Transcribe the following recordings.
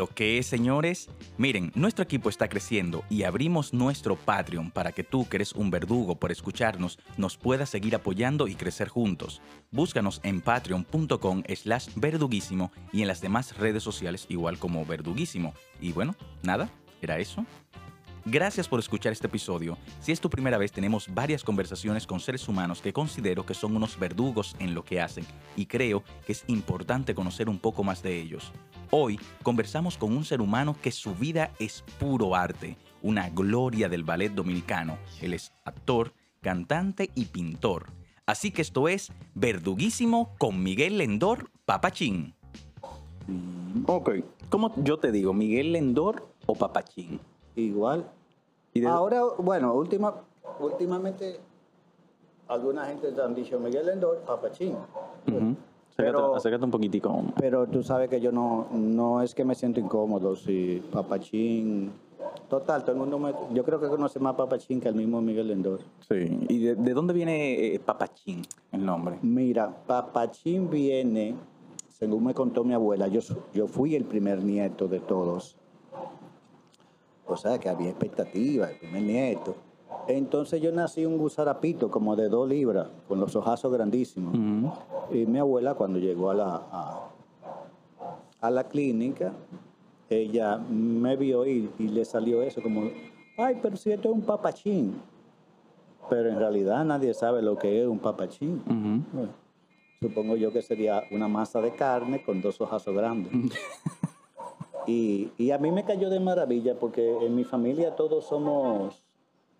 lo que es, señores? Miren, nuestro equipo está creciendo y abrimos nuestro Patreon para que tú, que eres un verdugo por escucharnos, nos puedas seguir apoyando y crecer juntos. Búscanos en patreon.com slash verduguísimo y en las demás redes sociales igual como verduguísimo. Y bueno, nada, era eso. Gracias por escuchar este episodio. Si es tu primera vez, tenemos varias conversaciones con seres humanos que considero que son unos verdugos en lo que hacen y creo que es importante conocer un poco más de ellos. Hoy conversamos con un ser humano que su vida es puro arte, una gloria del ballet dominicano. Él es actor, cantante y pintor. Así que esto es Verduguísimo con Miguel Lendor Papachín. Ok, ¿cómo yo te digo? ¿Miguel Lendor o Papachín? Igual. ¿Y de- Ahora, bueno, última, últimamente alguna gente te han dicho Miguel Endor, papachín. Pero- acércate un poquitico. Pero tú sabes que yo no, no es que me siento incómodo, si papachín. Total, todo el mundo me, yo creo que conoce más papachín que el mismo Miguel Endor. Sí. ¿Y de, de dónde viene eh, Papachín, el nombre? Mira, papachín viene, según me contó mi abuela, yo, yo fui el primer nieto de todos. O sea que había expectativa, el primer nieto. Entonces yo nací un gusarapito como de dos libras, con los ojazos grandísimos. Y mi abuela cuando llegó a la, a, a la clínica, ella me vio y, y le salió eso como, ay, pero si esto es un papachín. Pero en realidad nadie sabe lo que es un papachín. Bueno, supongo yo que sería una masa de carne con dos ojazos grandes. y, y a mí me cayó de maravilla porque en mi familia todos somos,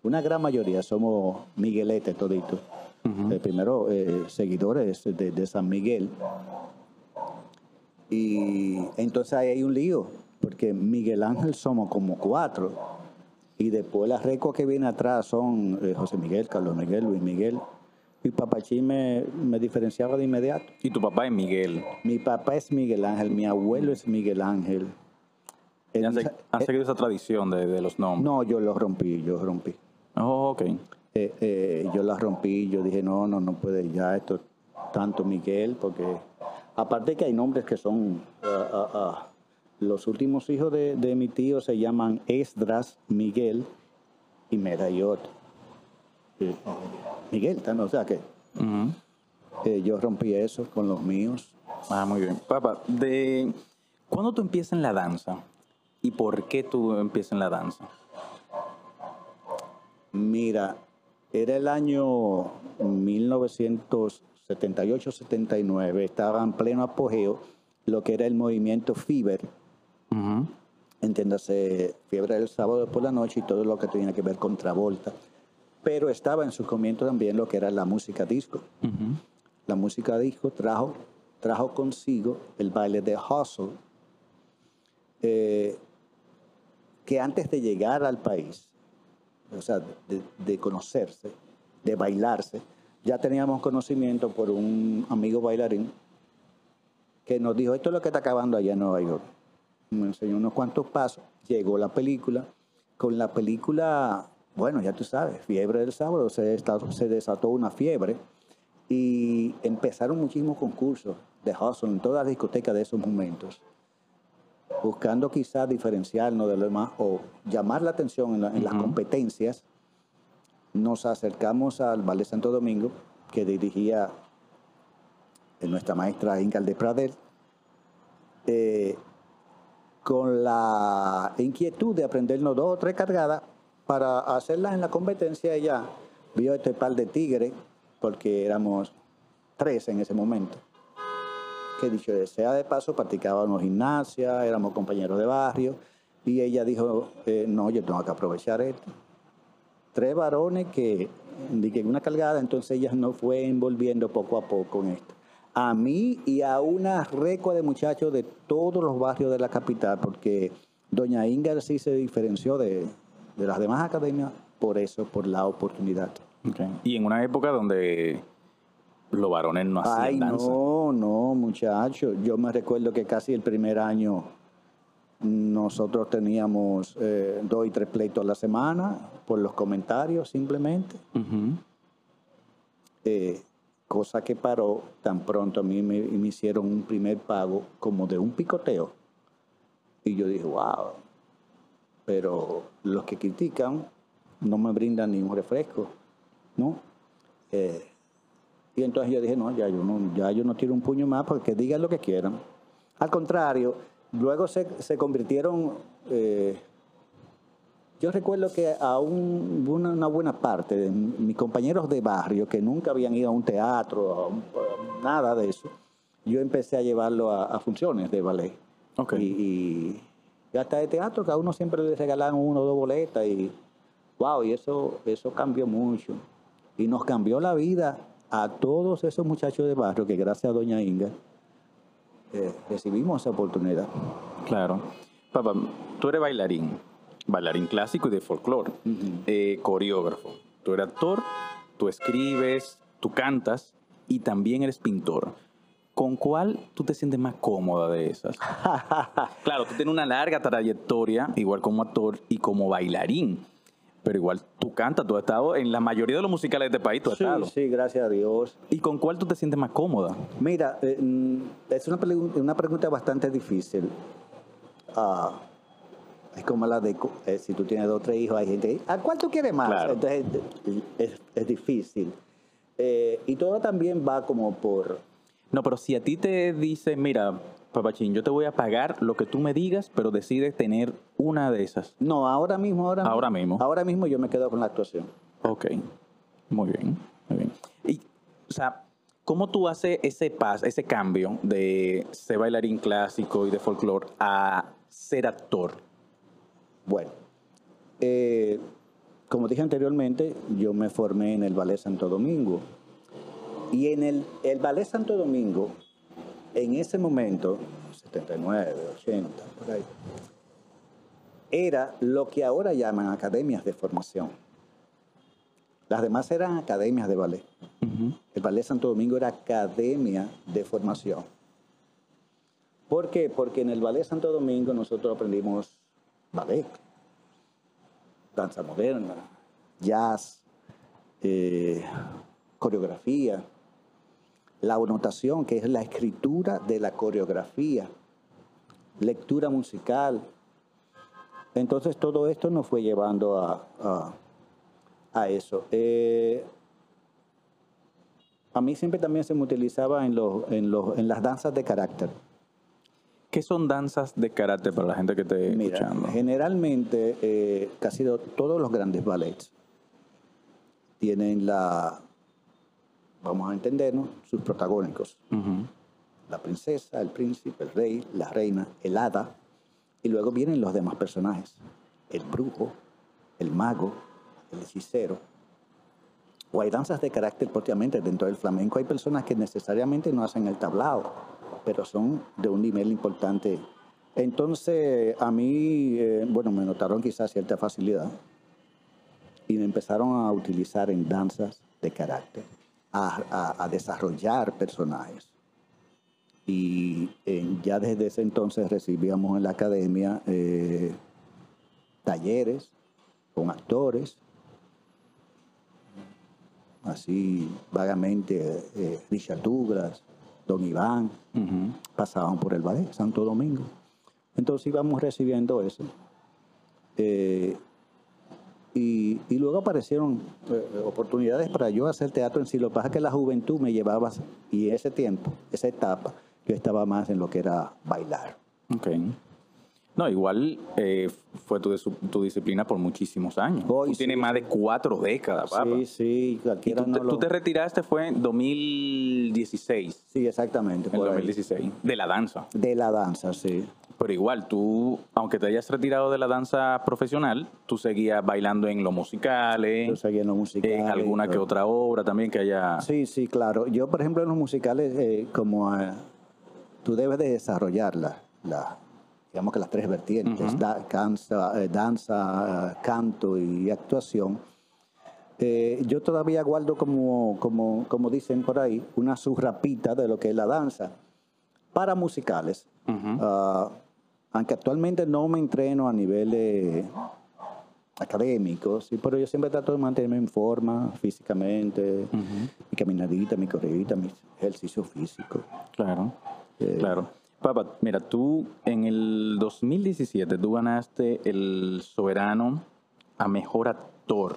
una gran mayoría somos migueletes toditos. Ujú. Eh, primero, eh, seguidores de, de San Miguel. Y entonces ahí hay un lío, porque Miguel Ángel somos como cuatro. Y después las recos que viene atrás son eh, José Miguel, Carlos Miguel, Luis Miguel. Y Papachín me, me diferenciaba de inmediato. Y tu papá es Miguel. Mi papá es Miguel Ángel, mi abuelo es Miguel Ángel. El- han, eh, seguido esa tradición de, de los nombres. no, yo lo rompí, yo rompí. Oh, ok. Eh, eh, yo la rompí, yo dije, no, no, no puede ya esto tanto Miguel, porque aparte que hay nombres que son, ah, ah, los últimos hijos de, de mi tío se llaman Esdras, Miguel y Medayot. Eh, Miguel, o sea que eh, yo rompí eso con los míos. Ah, muy bien. Papá, de ¿cuándo tú empiezas en la danza? ¿Y por qué tú empiezas en la danza? Mira, era el año 1978-79, estaba en pleno apogeo lo que era el movimiento FIBER, Ujú. entiéndase, fiebre del sábado por la noche y todo lo que tenía que ver con Travolta. Pero estaba en su comienzo también lo que era la música disco. La música disco trajo, trajo consigo el baile de hustle, eh, que antes de llegar al país, o sea, de, conocerse, de bailarse, ya teníamos conocimiento por un amigo bailarín que nos dijo, esto es lo que está acabando allá en Nueva York. Me enseñó unos cuantos pasos, llegó la película, con la película, bueno, ya tú sabes, Fiebre del Sábado, se, se desató una fiebre y empezaron muchísimos concursos de hustle en todas las discotecas de esos momentos, buscando quizás diferenciarnos de lo demás o llamar la atención en, la- en las competencias. Nos acercamos al Ballet Santo Domingo, que dirigía eh, nuestra maestra Ingal de Pradel, eh, con la inquietud de aprendernos dos o tres cargadas para hacerlas en la competencia. Ella vio este par de tigres, porque éramos tres en ese momento, que dicho sea de paso, practicábamos gimnasia, éramos compañeros de barrio, y ella dijo, eh, no, yo tengo que aprovechar esto. Tres varones que, di que en una cargada, entonces ella nos fue envolviendo poco a poco en esto. A mí y a una recua de muchachos de todos los barrios de la capital, porque doña Inga sí se diferenció de, de las demás academias por eso, por la oportunidad. Y en una época donde los varones no hacían Ay, danza. no, no, muchacho. Yo me recuerdo que casi el primer año nosotros teníamos eh, dos y tres pleitos a la semana por los comentarios simplemente. Eh, cosa que paró tan pronto a mí me, me hicieron un primer pago como de un picoteo. Y yo dije, wow. Pero los que critican no me brindan ningún refresco, ¿no? Eh, y entonces yo dije, no, ya yo no, ya yo no tiro un puño más porque digan lo que quieran. Al contrario, luego se, se convirtieron, eh, yo recuerdo que a un- una, una buena parte de mis compañeros de barrio que nunca habían ido a un teatro, a un- a nada de eso, yo empecé a llevarlo a, a funciones de ballet. Y- y hasta de teatro, que a uno siempre le regalaban uno o dos boletas y wow, y eso, eso cambió mucho. Y nos cambió la vida a todos esos muchachos de barrio que gracias a Doña Inga eh, recibimos esa oportunidad. Claro. Papá, tú eres bailarín, bailarín clásico y de folclore, eh, coreógrafo. Tú eres actor, tú escribes, tú cantas y también eres pintor. ¿Con cuál tú te sientes más cómoda de esas? claro, tú tienes una larga trayectoria, igual como actor y como bailarín. Pero igual tú cantas, tú has estado en la mayoría de los musicales de este país, tú has Sí, estado. sí, gracias a Dios. ¿Y con cuál tú te sientes más cómoda? Mira, eh, mm, es una, una pregunta bastante difícil. Ah, es como la de eh, si tú tienes dos o tres hijos, hay gente, ¿a cuál tú quieres más? Claro. Entonces eh, es, es difícil. Eh, y todo también va como por, No, pero si a ti te dicen, mira, papachín, yo te voy a pagar lo que tú me digas, pero decides tener una de esas. No, ahora mismo, ahora, Ahora mismo. Ahora mismo yo me quedo con la actuación. Ok, muy bien, muy bien. Y, o sea, ¿cómo tú haces ese paso, ese cambio de ser bailarín clásico y de folclore a ser actor? Bueno, eh, como dije anteriormente, yo me formé en el Ballet Santo Domingo. Y en el, el Ballet Santo Domingo, en ese momento, 79, 80, por ahí, era lo que ahora llaman academias de formación. Las demás eran academias de ballet. El Ballet Santo Domingo era academia de formación. ¿Por qué? Porque en el Ballet Santo Domingo nosotros aprendimos ballet, danza moderna, jazz, eh, coreografía, la notación, que es la escritura de la coreografía, lectura musical. Entonces todo esto nos fue llevando a, a- a eso. Eh, a mí siempre también se me utilizaba en, los, en, los, en las danzas de carácter. ¿Qué son danzas de carácter para la gente que esté Mira, escuchando? generalmente eh, casi do- todos los grandes ballets tienen la, vamos a entendernos, sus protagónicos. La princesa, el príncipe, el rey, la reina, el hada, y luego vienen los demás personajes. El brujo, el mago, el hechicero. O hay danzas de carácter propiamente dentro del flamenco. Hay personas que necesariamente no hacen el tablao, pero son de un nivel importante. Entonces, a mí, eh, bueno, me notaron quizás cierta facilidad y me empezaron a utilizar en danzas de carácter, a, a- a desarrollar personajes. Y eh, ya desde ese entonces recibíamos en la academia eh, talleres con actores, así vagamente eh, Richard Douglas, Don Iván, pasaban por el ballet Santo Domingo. Entonces íbamos recibiendo eso. Eh, y, y luego aparecieron eh, oportunidades para yo hacer teatro en sí. Lo que pasa es que la juventud me llevaba, y ese tiempo, esa etapa, yo estaba más en lo que era bailar. Ok. No, igual eh, fue tu, dis- tu disciplina por muchísimos años. Hoy tú sí. tienes más de cuatro décadas, papá. Sí, sí, tú, no te, lo- tú te retiraste fue en 2016. Sí, exactamente. En por ahí. 2016. De la danza. De la danza, sí. Pero igual, tú, aunque te hayas retirado de la danza profesional, tú seguías bailando en los musicales, Yo seguía en los musicales. en alguna que otra obra también que haya... Sí, sí, claro. Yo, por ejemplo, en los musicales, eh, como eh, tú debes de desarrollar la, la- digamos que las tres vertientes, Ujú. da- cansa- eh, danza, canto y actuación. Eh, yo todavía guardo como, como, como dicen por ahí, una subrapita de lo que es la danza para musicales. Ah, aunque actualmente no me entreno a nivel eh, académico, sí, pero yo siempre trato de mantenerme en forma físicamente, mi caminadita, mi corridita, mi ejercicio físico. Claro, Eh, claro. Papá, mira, tú en el 2017 tú ganaste el Soberano a Mejor Actor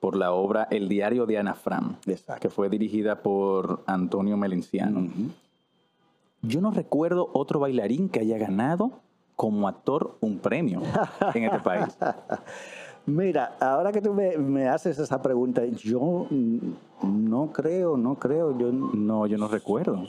por la obra El Diario de Ana Fran, Exacto. que fue dirigida por Antonio Melenciano. Yo no recuerdo otro bailarín que haya ganado como actor un premio en este país. Mira, ahora que tú me, me haces esa pregunta, yo no creo, no creo, yo No, yo no recuerdo.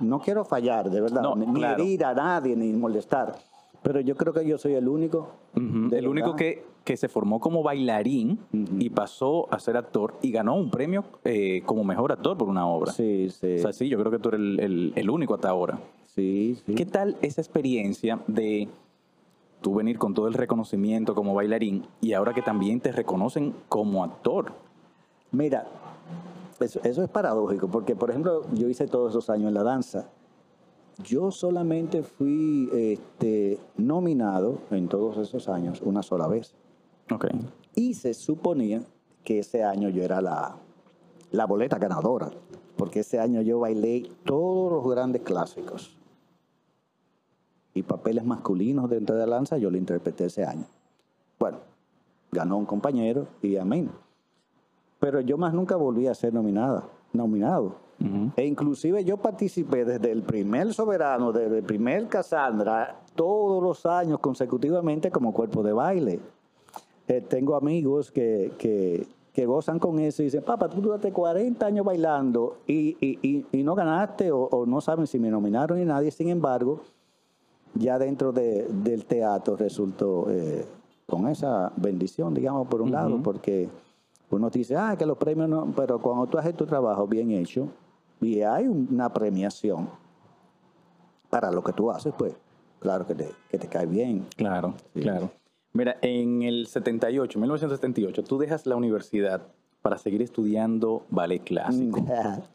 No quiero fallar, de verdad, No, ni claro. herir a nadie, ni molestar, pero yo creo que yo soy el único. El único que, que se formó como bailarín y pasó a ser actor y ganó un premio eh, como mejor actor por una obra. Sí, sí, O sea, sí, yo creo que tú eres el, el- el único hasta ahora. sí, sí. ¿Qué tal esa experiencia de tú venir con todo el reconocimiento como bailarín y ahora que también te reconocen como actor? Mira, eso, eso es paradójico, porque por ejemplo, yo hice todos esos años en la danza. Yo solamente fui este, nominado en todos esos años una sola vez. Y se suponía que ese año yo era la, la boleta ganadora, porque ese año yo bailé todos los grandes clásicos. Y papeles masculinos dentro de la danza yo lo interpreté ese año. Bueno, ganó un compañero y amén. Pero yo más nunca volví a ser nominada, nominado. Ujú. E inclusive yo participé desde el primer soberano, desde el primer Cassandra, todos los años consecutivamente como cuerpo de baile. Eh, tengo amigos que, que, que gozan con eso y dicen, papá, tú duraste 40 años bailando y, y- y- y no ganaste o, o no saben si me nominaron ni nadie. Sin embargo, ya dentro de- del teatro resultó eh, con esa bendición, digamos, por un lado, Ujú. porque uno dice, ah, que los premios no, pero cuando tú haces tu trabajo bien hecho y hay una premiación para lo que tú haces, pues claro que te, que te cae bien. Claro, Sí. claro. Mira, en el 78, 1978, tú dejas la universidad para seguir estudiando ballet clásico.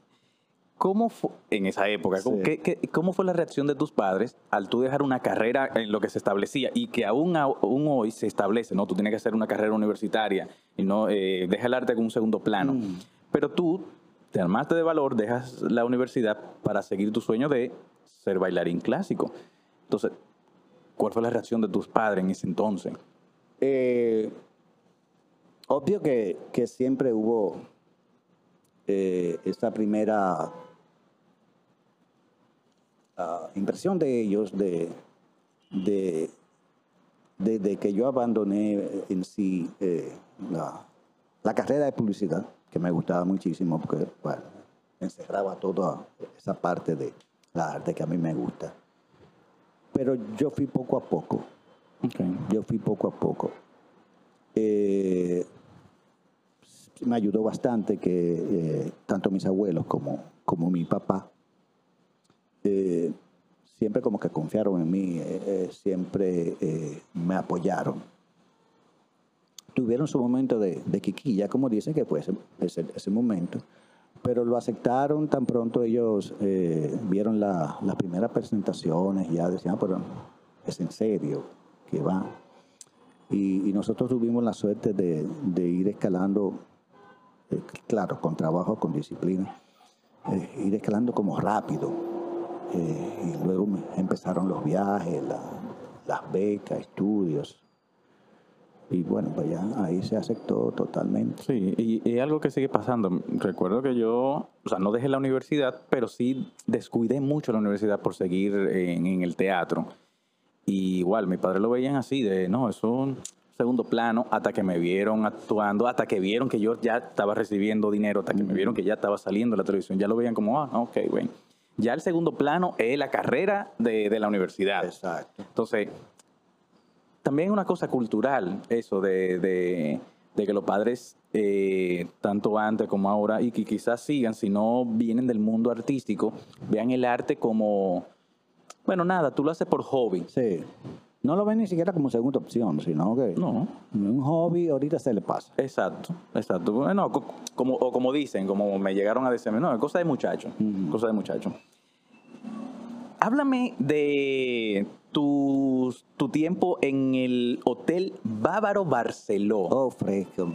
¿Cómo fue, en esa época, Sí. qué- qué- cómo fue la reacción de tus padres al tú dejar una carrera en lo que se establecía y que aún, aún hoy se establece, ¿no? Tú tienes que hacer una carrera universitaria y no eh, deja el arte como un segundo plano. Mm. Pero tú te armaste de valor, dejas la universidad para seguir tu sueño de ser bailarín clásico. Entonces, ¿cuál fue la reacción de tus padres en ese entonces? Eh, obvio que, que siempre hubo eh, esta primera ah, impresión de ellos de, de, de- de que yo abandoné en sí eh, la, la carrera de publicidad, que me gustaba muchísimo porque bueno, encerraba toda esa parte de la arte que a mí me gusta. Pero yo fui poco a poco yo fui poco a poco. Eh, me ayudó bastante que eh, tanto mis abuelos como, como mi papá eh, siempre como que confiaron en mí, eh, eh, siempre me apoyaron. Tuvieron su momento de, de quiquilla, como dicen que fue ese, ese, momento, pero lo aceptaron tan pronto ellos vieron la- las primeras presentaciones, ya decían, "Ah, pero es en serio que va. Y, nosotros tuvimos la suerte de, de ir escalando, claro, con trabajo, con disciplina, ir escalando como rápido. Eh, y luego empezaron los viajes, la- las becas, estudios. Y bueno, pues ya ahí se aceptó totalmente. Sí, y, y algo que sigue pasando. Recuerdo que yo, o sea, no dejé la universidad, pero sí descuidé mucho la universidad por seguir en, en el teatro. Y igual, mi padre lo veían así, de, no, eso es un segundo plano, hasta que me vieron actuando, hasta que vieron que yo ya estaba recibiendo dinero, hasta que me vieron que ya estaba saliendo en la televisión, ya lo veían como, ah, ok, bueno. Ya el segundo plano es la carrera de, de la universidad. Exacto. Entonces, también es una cosa cultural eso de, de- de que los padres, eh, tanto antes como ahora, y que quizás sigan, si no vienen del mundo artístico, vean el arte como, bueno, nada, tú lo haces por hobby. Sí. No lo ven ni siquiera como segunda opción, sino que No, un hobby ahorita se le pasa. exacto, exacto. Bueno, co- como, o como dicen, como me llegaron a decirme, no, es cosa de muchacho, Ujú. cosa de muchacho. Háblame de tu, tu tiempo en el Hotel Bávaro Barceló. Oh, fresco.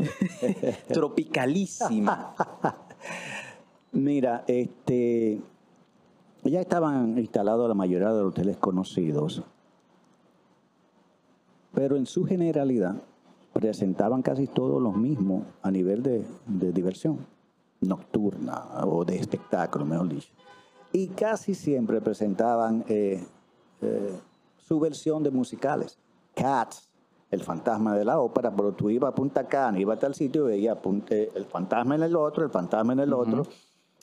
Tropicalísima. Mira, este, ya estaban instalados la mayoría de los hoteles conocidos, pero en su generalidad presentaban casi todos los mismos a nivel de, de diversión nocturna o de espectáculo, mejor dicho. Y casi siempre presentaban eh, eh, su versión de musicales. Cats, el fantasma de la ópera, pero tú ibas a Punta Cana, ibas a tal sitio y veías el fantasma en el otro, el fantasma en el otro.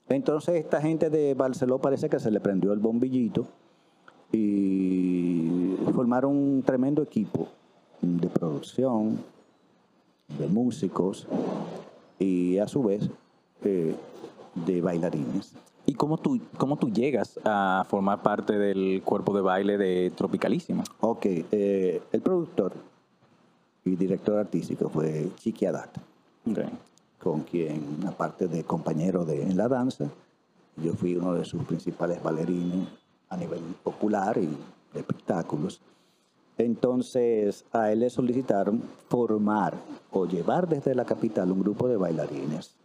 Entonces esta gente de Barceló parece que se le prendió el bombillito y formaron un tremendo equipo de producción, de músicos y a su vez eh, de bailarines. ¿Y cómo tú, cómo tú llegas a formar parte del cuerpo de baile de Tropicalísimo? Ok, eh, el productor y director artístico fue Chiqui Adat, con quien, aparte de compañero de, en la danza, yo fui uno de sus principales bailarines a nivel popular y de espectáculos. Entonces a él le solicitaron formar o llevar desde la capital un grupo de bailarines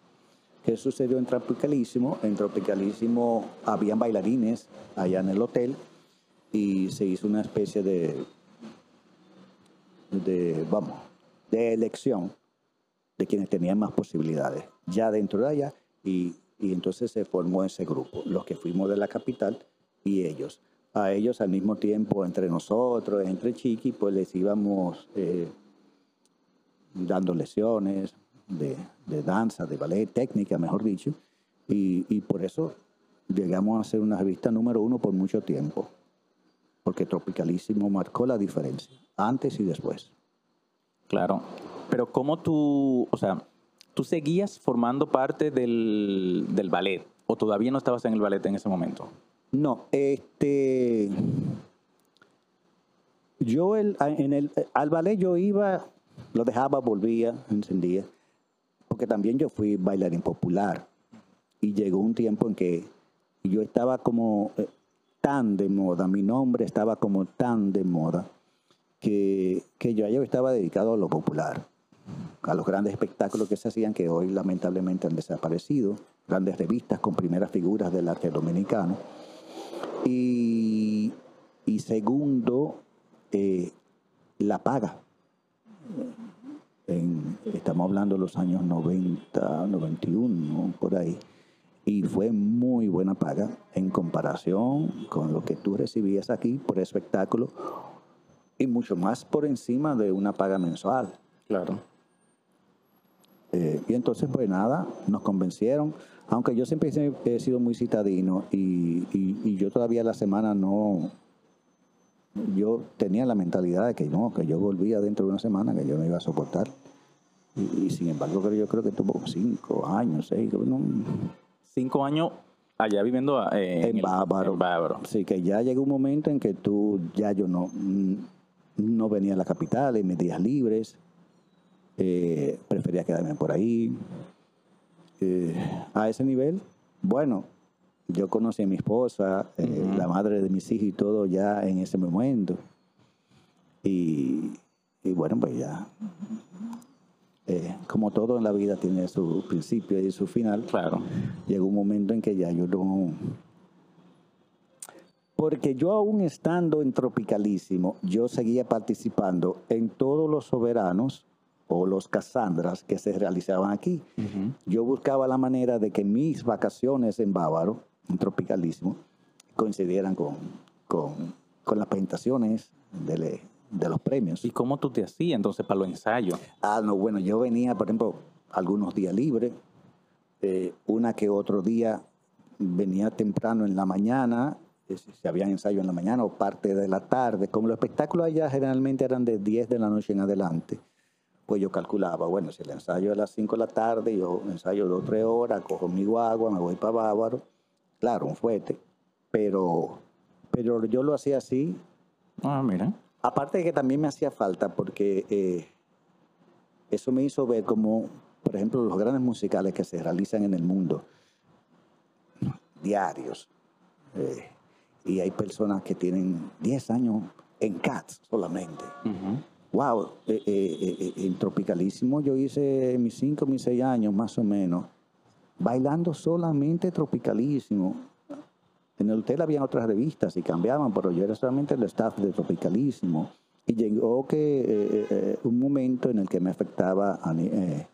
¿Qué sucedió en Tropicalísimo? En Tropicalísimo habían bailarines allá en el hotel y se hizo una especie de, de vamos, de elección de quienes tenían más posibilidades ya dentro de allá y, entonces se formó ese grupo, los que fuimos de la capital y ellos. A ellos al mismo tiempo, entre nosotros, entre Chiqui, pues les íbamos eh, dando lesiones, de, danza, de ballet, técnica, mejor dicho, y, por eso llegamos a ser una revista número uno por mucho tiempo, porque Tropicalísimo marcó la diferencia, antes y después. Claro, pero ¿cómo tú, o sea, tú seguías formando parte del, del ballet o todavía no estabas en el ballet en ese momento? No, este, yo el, en el, al ballet yo iba, lo dejaba, volvía, encendía porque también yo fui bailarín popular y llegó un tiempo en que yo estaba como eh, tan de moda, mi nombre estaba como tan de moda, que, que yo ya estaba dedicado a lo popular, a los grandes espectáculos que se hacían que hoy lamentablemente han desaparecido, grandes revistas con primeras figuras del arte dominicano. Y, segundo, eh, la paga estamos hablando de los años 90, 91, por ahí, y fue muy buena paga en comparación con lo que tú recibías aquí por espectáculo y mucho más por encima de una paga mensual. Claro. Eh, y entonces, pues nada, nos convencieron, aunque yo siempre he sido muy citadino y, y yo todavía la semana no, yo tenía la mentalidad de que no, que yo volvía dentro de una semana, que yo no iba a soportar. Y, sin embargo, yo creo que tuvo cinco años, seis, Cinco años allá viviendo eh, en, Bávaro. Sí, que ya llegó un momento en que tú, ya yo no, no venía a la capital en mis días libres, eh, prefería quedarme por ahí. Eh, a ese nivel, bueno, yo conocí a mi esposa, la madre de mis hijos y todo ya en ese momento. Y, y bueno, pues ya eh, como todo en la vida tiene su principio y su final, claro, llegó un momento en que ya yo no... Porque yo aún estando en Tropicalísimo, yo seguía participando en todos los soberanos o los Casandras que se realizaban aquí. Yo buscaba la manera de que mis vacaciones en Bávaro, en Tropicalísimo, coincidieran con, con, con las presentaciones de, de los premios. ¿Y cómo tú te hacías entonces para los ensayos? Ah, no, bueno, yo venía, por ejemplo, algunos días libres, eh, una que otro día venía temprano en la mañana, eh, si había ensayo en la mañana o parte de la tarde, como los espectáculos allá generalmente eran de 10 de la noche en adelante, pues yo calculaba, bueno, si el ensayo es a las 5 de la tarde, yo ensayo dos o tres horas, cojo mi guagua, me voy para Bávaro, claro, un fuete, pero, pero yo lo hacía así. Ah, mira. Aparte de que también me hacía falta porque eh, eso me hizo ver como, por ejemplo, los grandes musicales que se realizan en el mundo, diarios, eh, y hay personas que tienen 10 años en CATS solamente. Wow, eh, en Tropicalísimo yo hice mis 5, mis 6 años más o menos, bailando solamente Tropicalísimo. En el hotel habían otras revistas y cambiaban, pero yo era solamente el staff de Tropicalísimo. Y llegó que eh, eh, eh, un momento en el que me afectaba a, ni- eh,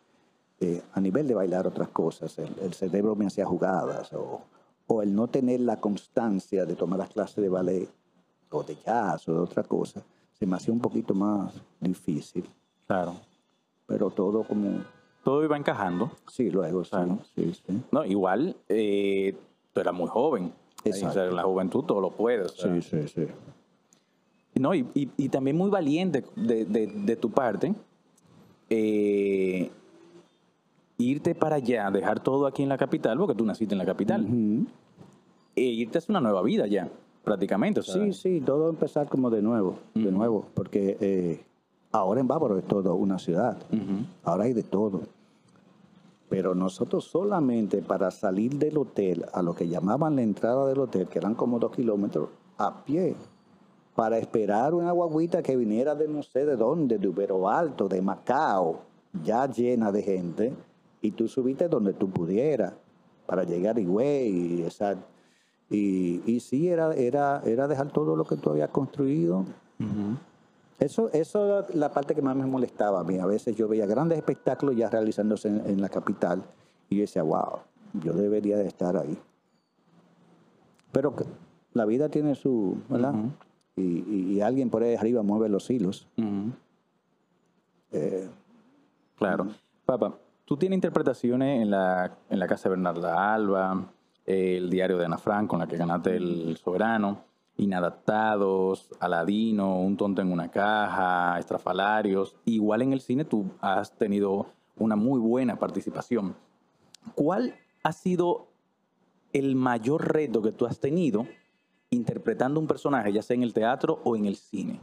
eh, a nivel de bailar otras cosas. El, el cerebro me hacía jugadas o, o el no tener la constancia de tomar las clases de ballet o de jazz o de otra cosa, se me hacía un poquito más difícil. Claro. Pero todo como... Todo iba encajando. Sí, luego, Claro. sí, sí. No, igual eh, tú eras muy joven. Exacto. O sea, la juventud todo lo puede. o sea. Sí, sí, sí. No, y, y- y también muy valiente de, de- de tu parte eh, irte para allá, dejar todo aquí en la capital, porque tú naciste en la capital, Ujú. e irte a hacer una nueva vida ya, prácticamente. o sea, Sí, sí, todo empezar como de nuevo, de nuevo, porque eh, ahora en Bávaro es todo una ciudad, ahora hay de todo. Pero nosotros solamente para salir del hotel a lo que llamaban la entrada del hotel, que eran como dos kilómetros, a pie, para esperar una guaguita que viniera de no sé de dónde, de Ubero Alto, de Macao, ya llena de gente, y tú subiste donde tú pudieras, para llegar a Higüey, y esa... Y, y sí, era, era, era dejar todo lo que tú habías construido. Eso, eso era la parte que más me molestaba a mí. A veces yo veía grandes espectáculos ya realizándose en, en la capital y yo decía, wow, yo debería de estar ahí. Pero la vida tiene su, ¿verdad? Y, y- y alguien por ahí arriba mueve los hilos. Eh, Claro. Papá, tú tienes interpretaciones en la, en la casa de Bernarda Alba, el diario de Ana Frank, con la que ganaste el Soberano, Inadaptados, Aladino, Un tonto en una caja, Estrafalarios. Igual en el cine tú has tenido una muy buena participación. ¿Cuál ha sido el mayor reto que tú has tenido interpretando un personaje, ya sea en el teatro o en el cine?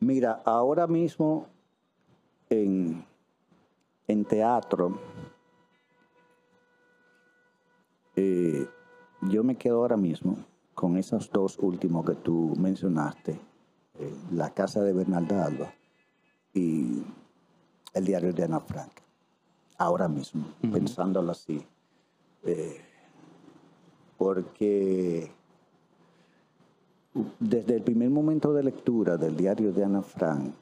Mira, ahora mismo en, en teatro, eh, yo me quedo ahora mismo con esos dos últimos que tú mencionaste, eh, La Casa de Bernalda Alba y El Diario de Ana Frank. Ahora mismo, pensándolo así. Eh, porque desde el primer momento de lectura del diario de Ana Frank,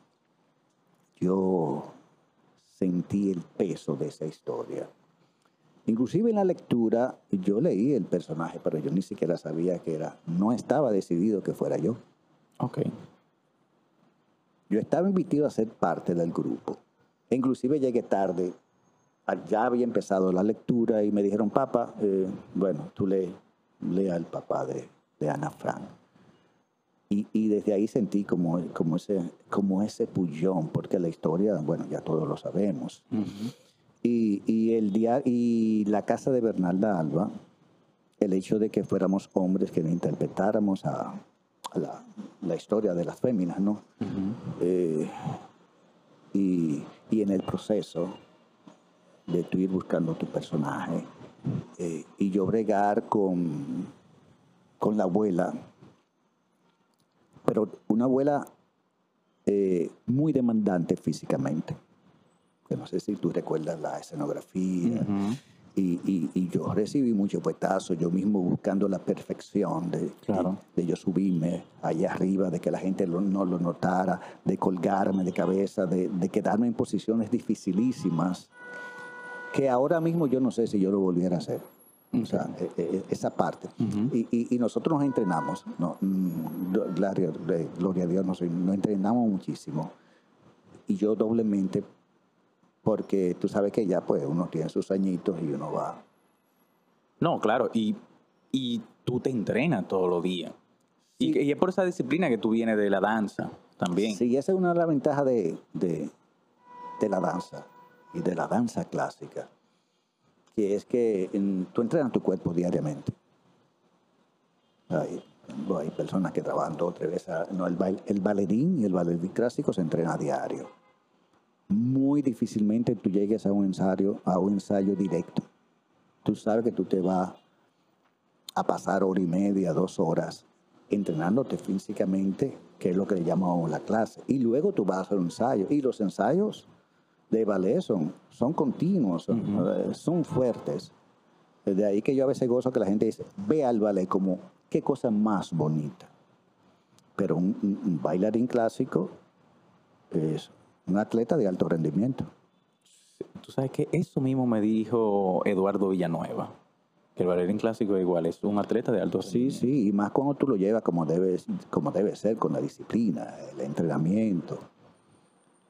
yo sentí el peso de esa historia. Inclusive en la lectura yo leí el personaje, pero yo ni siquiera sabía que era, no estaba decidido que fuera yo. Ok. Yo estaba invitado a ser parte del grupo. E inclusive llegué tarde, a- ya había empezado la lectura y me dijeron, papá, eh, bueno, tú lee, lee al papá de, de Ana Frank. Y, y desde ahí sentí como, como, ese, como ese pullón, porque la historia, bueno, ya todos lo sabemos. Y, y el dia- y la casa de Bernalda Alba, el hecho de que fuéramos hombres que interpretáramos a, a la, la historia de las féminas, ¿no? Eh, y, y en el proceso de tú ir buscando tu personaje eh, y yo bregar con, con la abuela, pero una abuela eh, muy demandante físicamente. Que no sé si tú recuerdas la escenografía. Y, y- y yo recibí mucho puestazo, yo mismo buscando la perfección de, Claro. de, de yo subirme allá arriba, de que la gente lo- no lo notara, de colgarme de cabeza, de, de quedarme en posiciones dificilísimas, que ahora mismo yo no sé si yo lo volviera a hacer. O sea, e- e- esa parte. Y, y- y nosotros nos entrenamos, no, mm, gloria, eh, gloria a Dios, nos, nos entrenamos muchísimo. Y yo doblemente porque tú sabes que ya pues uno tiene sus añitos y uno va. No, claro, y, y tú te entrenas todos los días. Y, Sí. que- y es por esa disciplina que tú vienes de la danza también. Sí, esa es una de las ventajas de, de, de la danza y de la danza clásica, que es que en- tú entrenas tu cuerpo diariamente. Hay, hay personas que trabajan dos o tres veces. No, el, bail- el bailarín y el bailarín clásico se entrena a diario. Muy difícilmente tú llegues a un ensayo, a un ensayo directo. Tú sabes que tú te vas a pasar hora y media, dos horas entrenándote físicamente, que es lo que le llamamos la clase. Y luego tú vas a hacer un ensayo. Y los ensayos de ballet son, son continuos, son, eh, son fuertes. De ahí que yo a veces gozo que la gente dice, ve al ballet como, qué cosa más bonita. Pero un bailarín clásico es un atleta de alto rendimiento. Tú sabes que eso mismo me dijo Eduardo Villanueva, que el bailarín clásico igual es un atleta de alto Sí, sí, y más cuando tú lo llevas como debe, como debe ser, con la disciplina, el entrenamiento.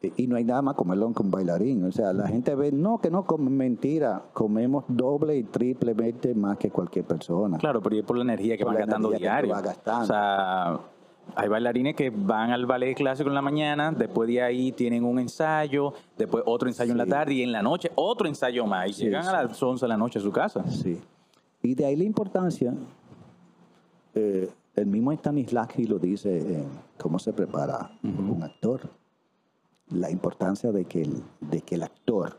Y, y no hay nada más comerlo que un bailarín. O sea, la gente ve, no, que no comen, mentira, comemos doble y triplemente más que cualquier persona. Claro, pero es por la energía que Por van la gastando energía que tú diario. gastando. O sea, hay bailarines que van al ballet clásico en la mañana, después de ahí tienen un ensayo, después otro ensayo en la tarde y en la noche otro ensayo más. Y Sí, llegan sí. a las 11 de la noche a su casa. Sí. Y de ahí la importancia, eh, el mismo Stanislavski lo dice en cómo se prepara un actor, la importancia de que, el, de que el actor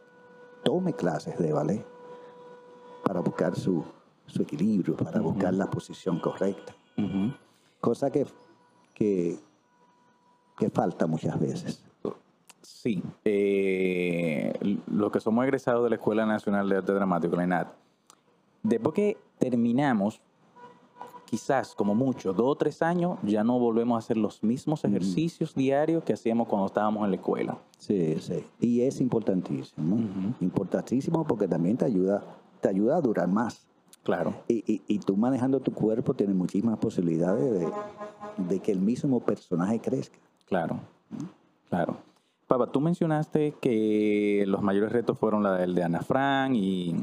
tome clases de ballet para buscar su, su equilibrio, para buscar la posición correcta, cosa que, que, que falta muchas veces. Sí, eh, los que somos egresados de la Escuela Nacional de Arte Dramático, la ENAD, después que terminamos, quizás como mucho, dos o tres años, ya no volvemos a hacer los mismos ejercicios diarios que hacíamos cuando estábamos en la escuela. Sí, sí. Y es importantísimo, Ujú. importantísimo porque también te ayuda, te ayuda a durar más. Claro. Y, y- y tú manejando tu cuerpo tienes muchísimas posibilidades de, de que el mismo personaje crezca. Claro, claro. Papa, tú mencionaste que los mayores retos fueron la del de Ana Fran y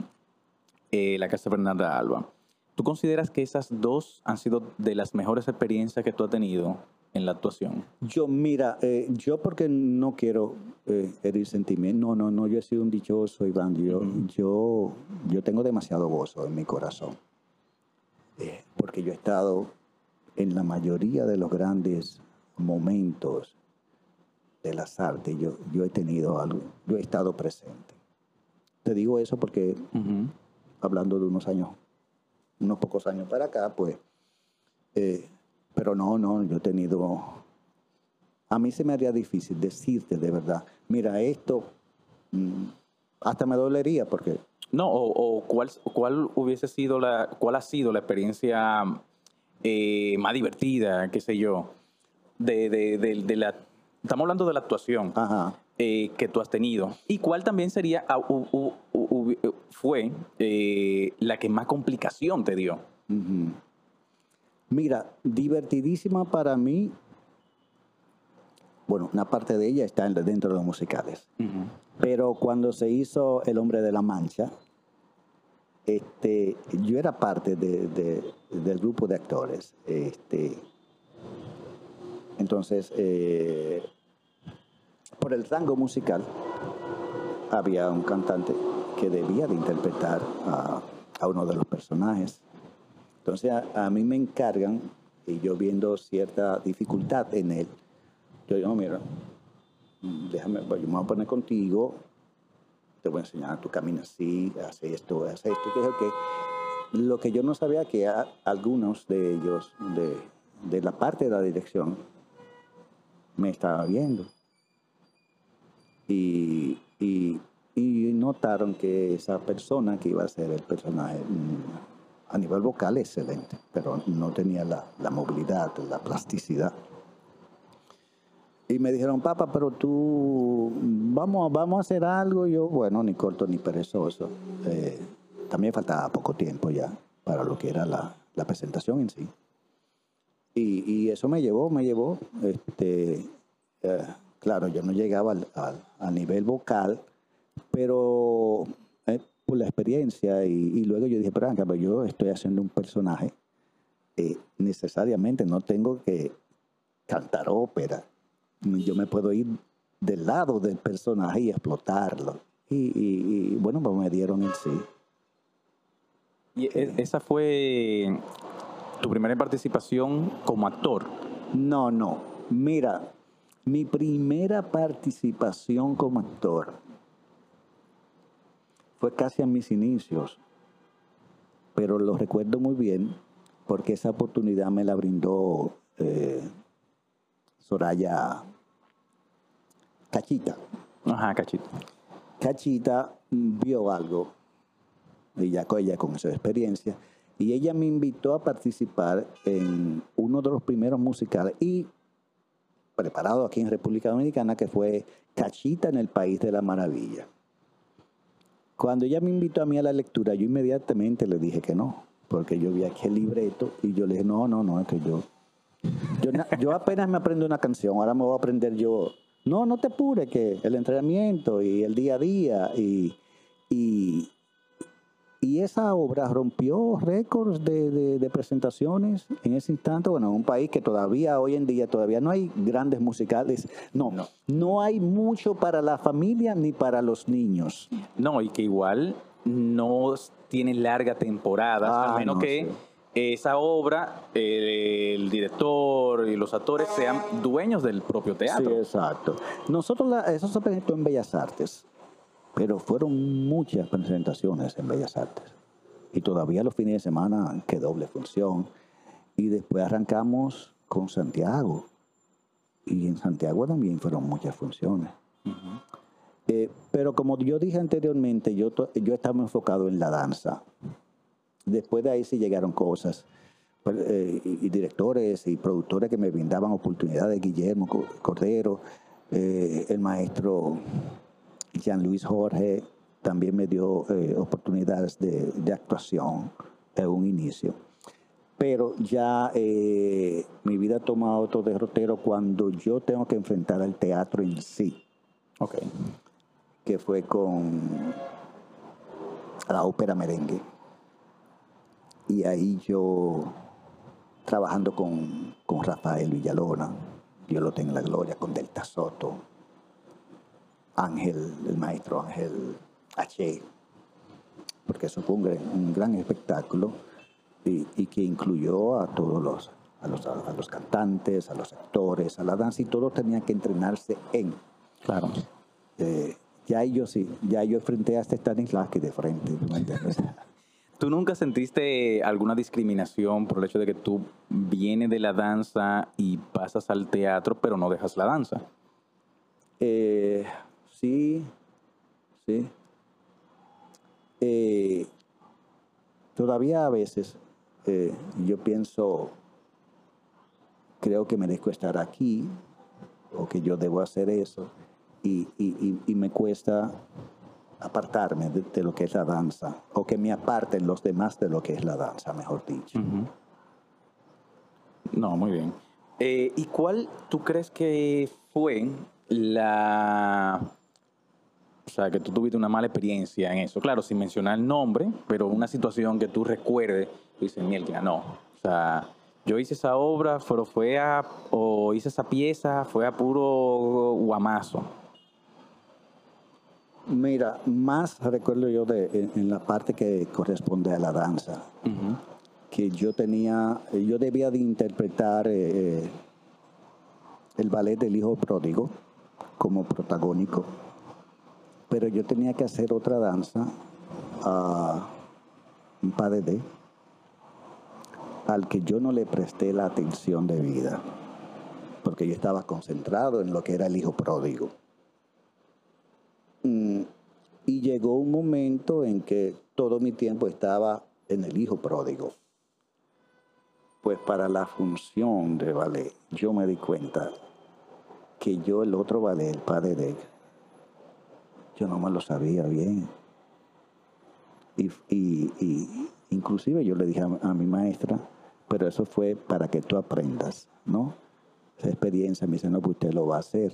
eh, la Casa Fernanda Alba. ¿Tú consideras que esas dos han sido de las mejores experiencias que tú has tenido en la actuación? Yo, mira, eh, yo porque no quiero eh, herir sentimientos, no, no, no, yo he sido un dichoso, Iván, yo, yo, yo tengo demasiado gozo en mi corazón, Eh, porque yo he estado en la mayoría de los grandes momentos de las artes, yo, yo he tenido algo, yo he estado presente. Te digo eso porque Ujú. hablando de unos años, unos pocos años para acá, pues, eh, pero no, no, yo he tenido, a mí se me haría difícil decirte de verdad, mira, esto, mm, hasta me dolería porque, No, o, o cuál, cuál hubiese sido la, cuál ha sido la experiencia eh, más divertida, qué sé yo, de, de- de- de la, estamos hablando de la actuación. ajá, eh, que tú has tenido y cuál también sería ah, fue eh, la que más complicación te dio ujú. Mira, divertidísima para mí, bueno, una parte de ella está en- dentro de los musicales. Pero cuando se hizo El Hombre de la Mancha, este, yo era parte de- de- del grupo de actores. Este, entonces, eh, por el rango musical, había un cantante que debía de interpretar a, a uno de los personajes. Entonces, a, mí me encargan, y yo viendo cierta dificultad en él, yo digo, "No, mira, Mm, déjame, pues, yo me voy a poner contigo, te voy a enseñar, tú caminas así, haces esto, haces esto, que, que lo que yo no sabía que algunos de ellos, de, de la parte de la dirección, me estaban viendo. Y, y- y notaron que esa persona que iba a ser el personaje, mm, a nivel vocal excelente, pero no tenía la, la movilidad, la plasticidad. Y me dijeron, papá, pero tú, vamos, vamos a hacer algo. Yo, bueno, ni corto ni perezoso. Eh, también faltaba poco tiempo ya para lo que era la, la presentación en sí. Y, y eso me llevó, me llevó, este, eh, claro, yo no llegaba al, al- a nivel vocal, pero por la experiencia y, y luego yo dije, pero pero yo estoy haciendo un personaje, eh, necesariamente no tengo que cantar ópera, yo me puedo ir del lado del personaje y explotarlo. Y, y- y, bueno, pues me dieron el sí. y e- esa fue tu primera participación como actor No, no. Mira, mi primera participación como actor fue casi a mis inicios, pero lo recuerdo muy bien porque esa oportunidad me la brindó eh, Soraya Cachita. ajá cachito Cachita vio algo y ya con ella con esa experiencia. Y ella me invitó a participar en uno de los primeros musicales y preparado aquí en República Dominicana, que fue Cachita en el País de la Maravilla. Cuando ella me invitó a mí a la lectura, yo inmediatamente le dije que no, porque yo vi aquí el libreto y yo le dije, no, no, no, es que yo, yo, apenas me aprendo una canción, ahora me voy a aprender yo. No, no te apures, que el entrenamiento y el día a día y, y, y esa obra rompió récords de, presentaciones en ese instante. Bueno, en un país que todavía hoy en día todavía no hay grandes musicales. No, no, no hay mucho para la familia ni para los niños. No, y que igual no tiene larga temporada, a ah, menos que esa obra, el director y los actores sean dueños del propio teatro. Sí, exacto. Nosotros, eso se presentó en Bellas Artes pero fueron muchas presentaciones en Bellas Artes. Y todavía los fines de semana, que doble función. Y después arrancamos con Santiago. Y en Santiago también fueron muchas funciones. Eh, pero como yo dije anteriormente, yo, yo estaba enfocado en la danza. Después de ahí sí llegaron cosas. Eh, y, directores y productores que me brindaban oportunidades. Guillermo Cordero, eh, el maestro Jean Luis Jorge también me dio eh, oportunidades de, actuación en un inicio. Pero ya eh, mi vida toma otro derrotero cuando yo tengo que enfrentar al teatro en sí. Ok. Que fue con la ópera merengue. Y ahí yo, trabajando con, con Rafael Villalona, yo lo tengo en la gloria, con Delta Soto, Ángel, el maestro Ángel H., porque eso fue un, gran espectáculo y, que incluyó a todos los a, los, a los, cantantes, a los actores, a la danza, y todos tenían que entrenarse en. Claro. Eh, ya yo sí, ya yo enfrenté a este Stanislavski de frente. ¿Tú nunca sentiste alguna discriminación por el hecho de que tú vienes de la danza y pasas al teatro, pero no dejas la danza? Eh, Sí, sí. Eh, todavía a veces eh, yo pienso, creo que merezco estar aquí o que yo debo hacer eso y, me cuesta apartarme de, lo que es la danza o que me aparten los demás de lo que es la danza, mejor dicho. No, muy bien. Eh, ¿Y cuál tú crees que fue la o sea, que tú tuviste una mala experiencia en eso. Claro, sin mencionar el nombre, pero una situación que tú recuerdes, tú dices, mierda, no. O sea, yo hice esa obra, pero fue a, o hice esa pieza, fue a puro guamazo. Mira, más recuerdo yo de en, la parte que corresponde a la danza, que yo tenía, yo debía de interpretar eh, eh, el ballet del hijo pródigo como protagónico pero yo tenía que hacer otra danza, a un padre de, al que yo no le presté la atención debida, porque yo estaba concentrado en lo que era el hijo pródigo. Mm, y llegó un momento en que todo mi tiempo estaba en el hijo pródigo. Pues para la función de ballet, yo me di cuenta que yo el otro ballet, el padre de yo no me lo sabía bien. Y, y, inclusive yo le dije a, mi maestra, pero eso fue para que tú aprendas, ¿no? Esa experiencia me dice, no, pues usted lo va a hacer.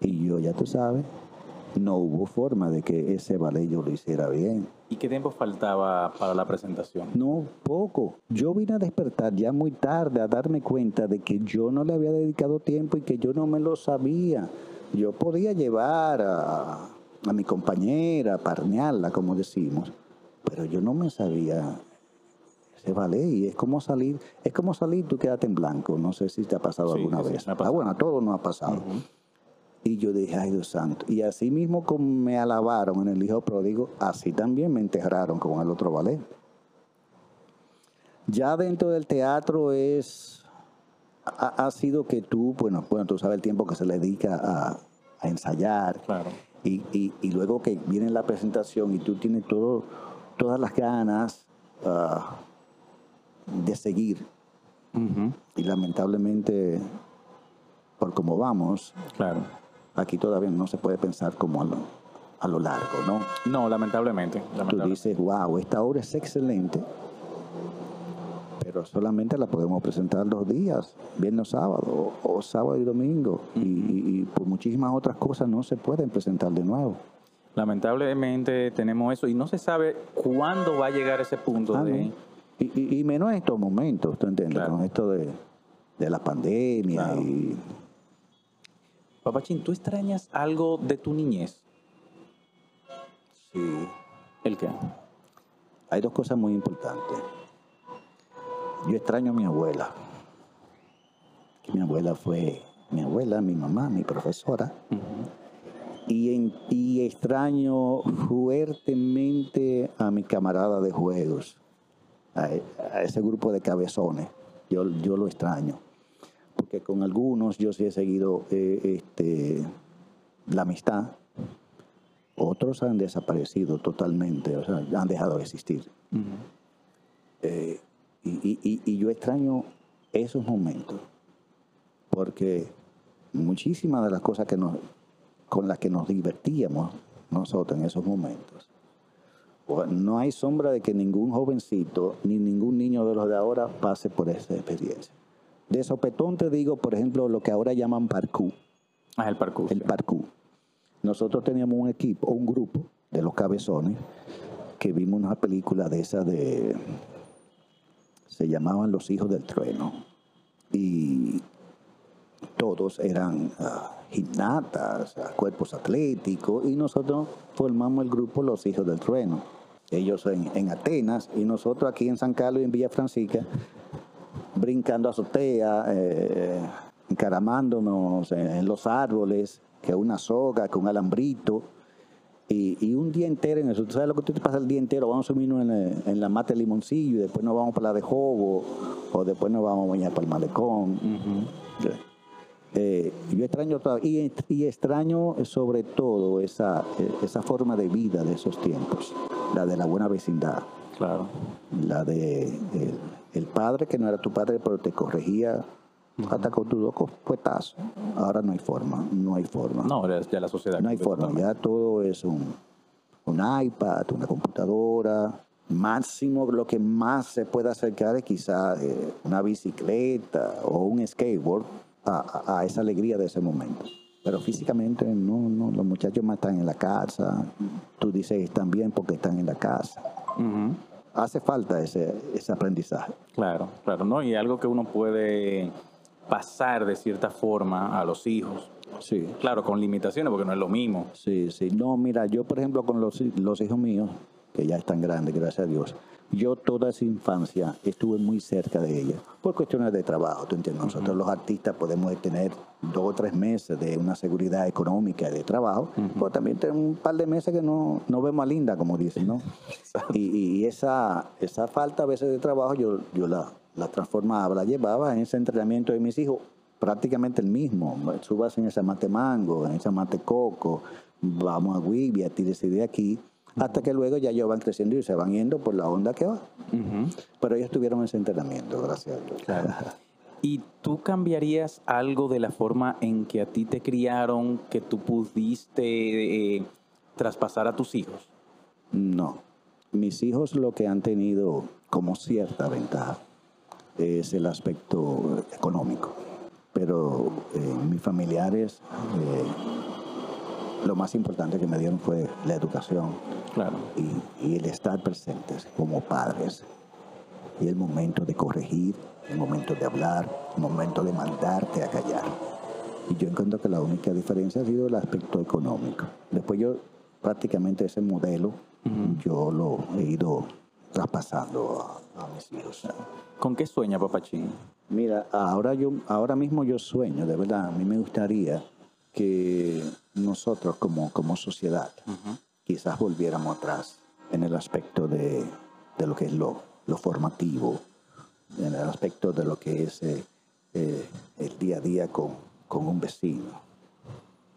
Y yo, ya tú sabes, no hubo forma de que ese ballet yo lo hiciera bien. ¿Y qué tiempo faltaba para la presentación? No, poco. Yo vine a despertar ya muy tarde a darme cuenta de que yo no le había dedicado tiempo y que yo no me lo sabía. Yo podía llevar a, mi compañera, parnearla, como decimos, pero yo no me sabía ese ballet y es como salir, es como salir, tú quédate en blanco, no sé si te ha pasado alguna vez. ah, bueno, a todos nos ha pasado. Y yo dije, ay Dios santo. Y así mismo como me alabaron en el Hijo Pródigo, así también me enterraron con el otro ballet. Ya dentro del teatro es ha, sido que tú, bueno, bueno, tú sabes el tiempo que se le dedica a, ensayar. Claro. Y, y- y luego que viene la presentación y tú tienes todo, todas las ganas ah, de seguir. Y lamentablemente, por cómo vamos, Claro. aquí todavía no se puede pensar como a lo, a lo largo, ¿no? No, lamentablemente. Tú lamentablemente. dices, wow, esta obra es excelente, pero solamente la podemos presentar los días, viernes, sábado, o, o sábado y domingo. Y- y, y por muchísimas otras cosas no se pueden presentar de nuevo. Lamentablemente tenemos eso y no se sabe cuándo va a llegar ese punto Ah, de... no. y, y- y menos en estos momentos, ¿tú entiendes? Claro. Con esto de, de la pandemia Claro. y Papachín, ¿tú extrañas algo de tu niñez? sí, ¿El qué? hay dos cosas muy importantes. Yo extraño a mi abuela. que Mi abuela fue mi abuela, mi mamá, mi profesora. Y, en- y extraño fuertemente a mi camarada de juegos, a, e- a ese grupo de cabezones. Yo, yo lo extraño. Porque con algunos yo sí he seguido eh, este, la amistad. Otros han desaparecido totalmente, o sea, han dejado de existir. Eh, y, y- y- y yo extraño esos momentos, porque muchísimas de las cosas que nos, con las que nos divertíamos nosotros en esos momentos, no hay sombra de que ningún jovencito ni ningún niño de los de ahora pase por esa experiencia. De sopetón te digo, por ejemplo, lo que ahora llaman parkour Ah, el parkour. el parkour. Nosotros teníamos un equipo, un grupo de los cabezones que vimos una película de esa de se llamaban Los Hijos del Trueno y todos eran ah, gimnatas, ah, cuerpos atléticos y nosotros formamos el grupo Los Hijos del Trueno. Ellos en, en Atenas y nosotros aquí en San Carlos y en Villa Francisca brincando azotea, eh, encaramándonos en, en los árboles, que una soga, con un alambrito, y, y un día entero en eso. ¿Tú sabes lo que tú te pasas el día entero? Vamos a subirnos en, la- en la mata de limoncillo, y después nos vamos para la de Jobo, o después nos vamos a bañar para el malecón. Eh, yo extraño y, y extraño sobre todo esa, eh, esa forma de vida de esos tiempos, la de la buena vecindad Claro. la de el, el padre que no era tu padre pero te corregía hasta con tus dos puetazos. Ahora no hay forma, no hay forma. No, ya ya la sociedad. No hay forma, ya todo es un, un iPad, una computadora. Máximo lo que más se puede acercar es quizá eh, una bicicleta o un skateboard a, a- a esa alegría de ese momento. Pero físicamente no, no, los muchachos más están en la casa. Tú dices están bien porque están en la casa. Hace falta ese, ese aprendizaje. Claro, claro, ¿no? Y algo que uno puede pasar de cierta forma a los hijos. Sí. Claro, con limitaciones, porque no es lo mismo. Sí, sí. No, mira, yo por ejemplo con los, los hijos míos, que ya están grandes, gracias a Dios, yo toda esa infancia estuve muy cerca de ellos, por cuestiones de trabajo, ¿tú entiendes? Nosotros los artistas podemos tener dos o tres meses de una seguridad económica y de trabajo, pero también tenemos un par de meses que no, no vemos a Linda, como dicen, ¿no? y- y esa, esa falta a veces de trabajo yo, yo la, la transformaba, la llevaba en ese entrenamiento de mis hijos, prácticamente el mismo. Subas en esa mate mango, en esa mate coco, vamos a Guibia, tírese de aquí, hasta que luego ya ellos van creciendo y se van yendo por la onda que va. Pero ellos tuvieron ese entrenamiento, gracias a Dios. ¿Y tú cambiarías algo de la forma en que a ti te criaron que tú pudiste eh, traspasar a tus hijos? No. Mis hijos lo que han tenido como cierta ventaja es el aspecto económico. Pero eh, mis familiares, eh, lo más importante que me dieron fue la educación Claro. y, y el estar presentes como padres. Y el momento de corregir, el momento de hablar, el momento de mandarte a callar. Y yo encuentro que la única diferencia ha sido el aspecto económico. Después yo prácticamente ese modelo yo lo he ido traspasando a, a mis hijos. ¿Con qué sueña Papachín? Mira, ahora, yo, ahora mismo yo sueño, de verdad, a mí me gustaría que nosotros como, como sociedad quizás volviéramos atrás en el aspecto de, de lo que es lo, lo formativo, en el aspecto de lo que es eh, eh, el día a día con, con un vecino,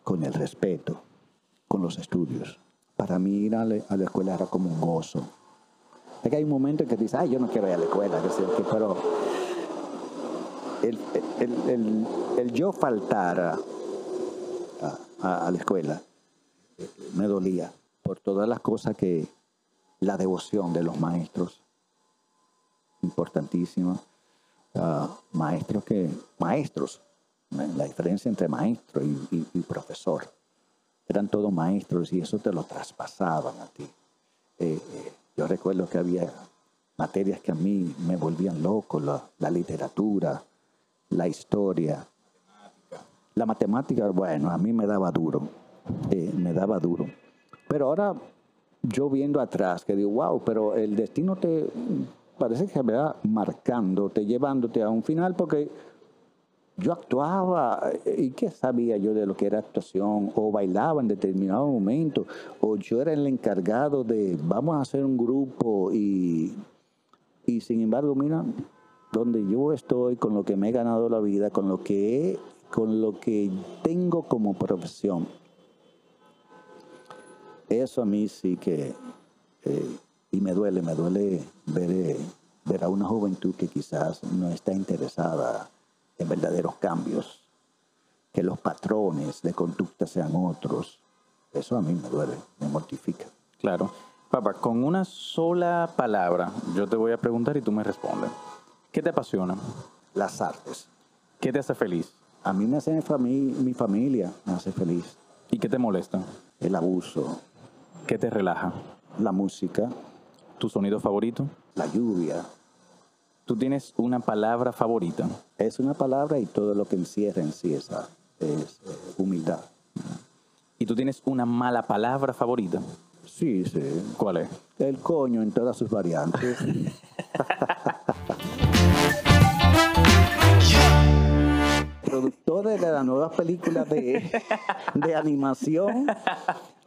con el respeto, con los estudios. Para mí ir a, la escuela era como un gozo. Es que hay un momento en que dices, ay, yo no quiero ir a la escuela, pero el, yo faltar a, la escuela me dolía por todas las cosas que la devoción de los maestros, importantísima, ah, maestros que, maestros, la diferencia entre maestro y, profesor, eran todos maestros y eso te lo traspasaban a ti. Eh, eh, yo recuerdo que había materias que a mí me volvían loco, la literatura, la historia, la matemática, bueno, a mí me daba duro, eh, me daba duro. Pero ahora yo viendo atrás, que digo, wow, pero el destino te parece que va marcando, te llevándote a un final, porque yo actuaba y qué sabía yo de lo que era actuación, o bailaba en determinado momento, o yo era el encargado de vamos a hacer un grupo y, y sin embargo, mira, donde yo estoy, con lo que me he ganado la vida, con lo que, con lo que tengo como profesión. Eso a mí sí que, eh, y me duele, me duele ver, eh, ver a una juventud que quizás no está interesada en verdaderos cambios, que los patrones de conducta sean otros. Eso a mí me duele, me mortifica. Claro. Papá, con una sola palabra yo te voy a preguntar y tú me respondes. ¿Qué te apasiona? Las artes. ¿Qué te hace feliz? A mí me hace mi familia, me hace feliz. ¿Y qué te molesta? El abuso. ¿Qué te relaja? La música. ¿Tu sonido favorito? La lluvia. ¿Tú tienes una palabra favorita? Es una palabra y todo lo que encierra en sí esa es eh, humildad. ¿Y tú tienes una mala palabra favorita? Sí, sí. ¿Cuál es? El coño en todas sus variantes. productores de la nueva película de, de animación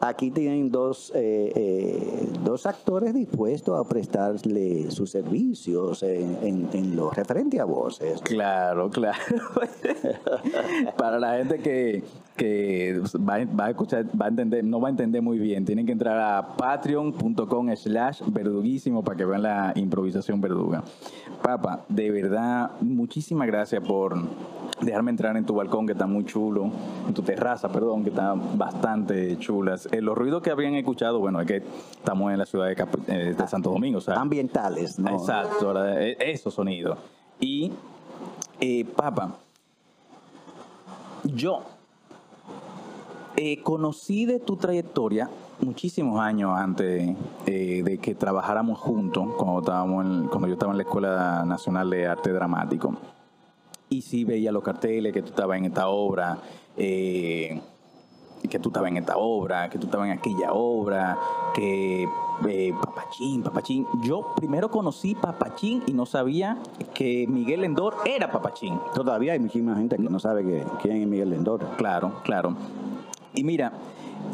Aquí tienen dos, eh, eh, dos actores dispuestos a prestarle sus servicios en, en, lo referente a voces. Claro, claro. Para la gente que, que va, va, a escuchar, va a entender, no va a entender muy bien, tienen que entrar a patreon.com slash verduguísimo para que vean la improvisación verduga. Papa, de verdad, muchísimas gracias por dejarme entrar en tu balcón que está muy chulo, en tu terraza, perdón, que está bastante chulas. Eh, los ruidos que habían escuchado, bueno, es que estamos en la ciudad de, eh, Santo Domingo. O sea, Ambientales, ¿no? Exacto, eh, esos sonidos. Y, Papa, yo conocí de tu trayectoria muchísimos años antes de que trabajáramos juntos, cuando, estábamos cuando yo estaba en la Escuela Nacional de Arte Dramático y sí veía los carteles que tú estabas en esta obra, eh, que tú estabas en esta obra, que tú estabas en aquella obra, que eh, Papachín, Papachín. Yo primero conocí Papachín y no sabía que Miguel Endor era Papachín. Todavía hay muchísima gente que no sabe que, quién es Miguel Endor. Claro, claro. Y mira,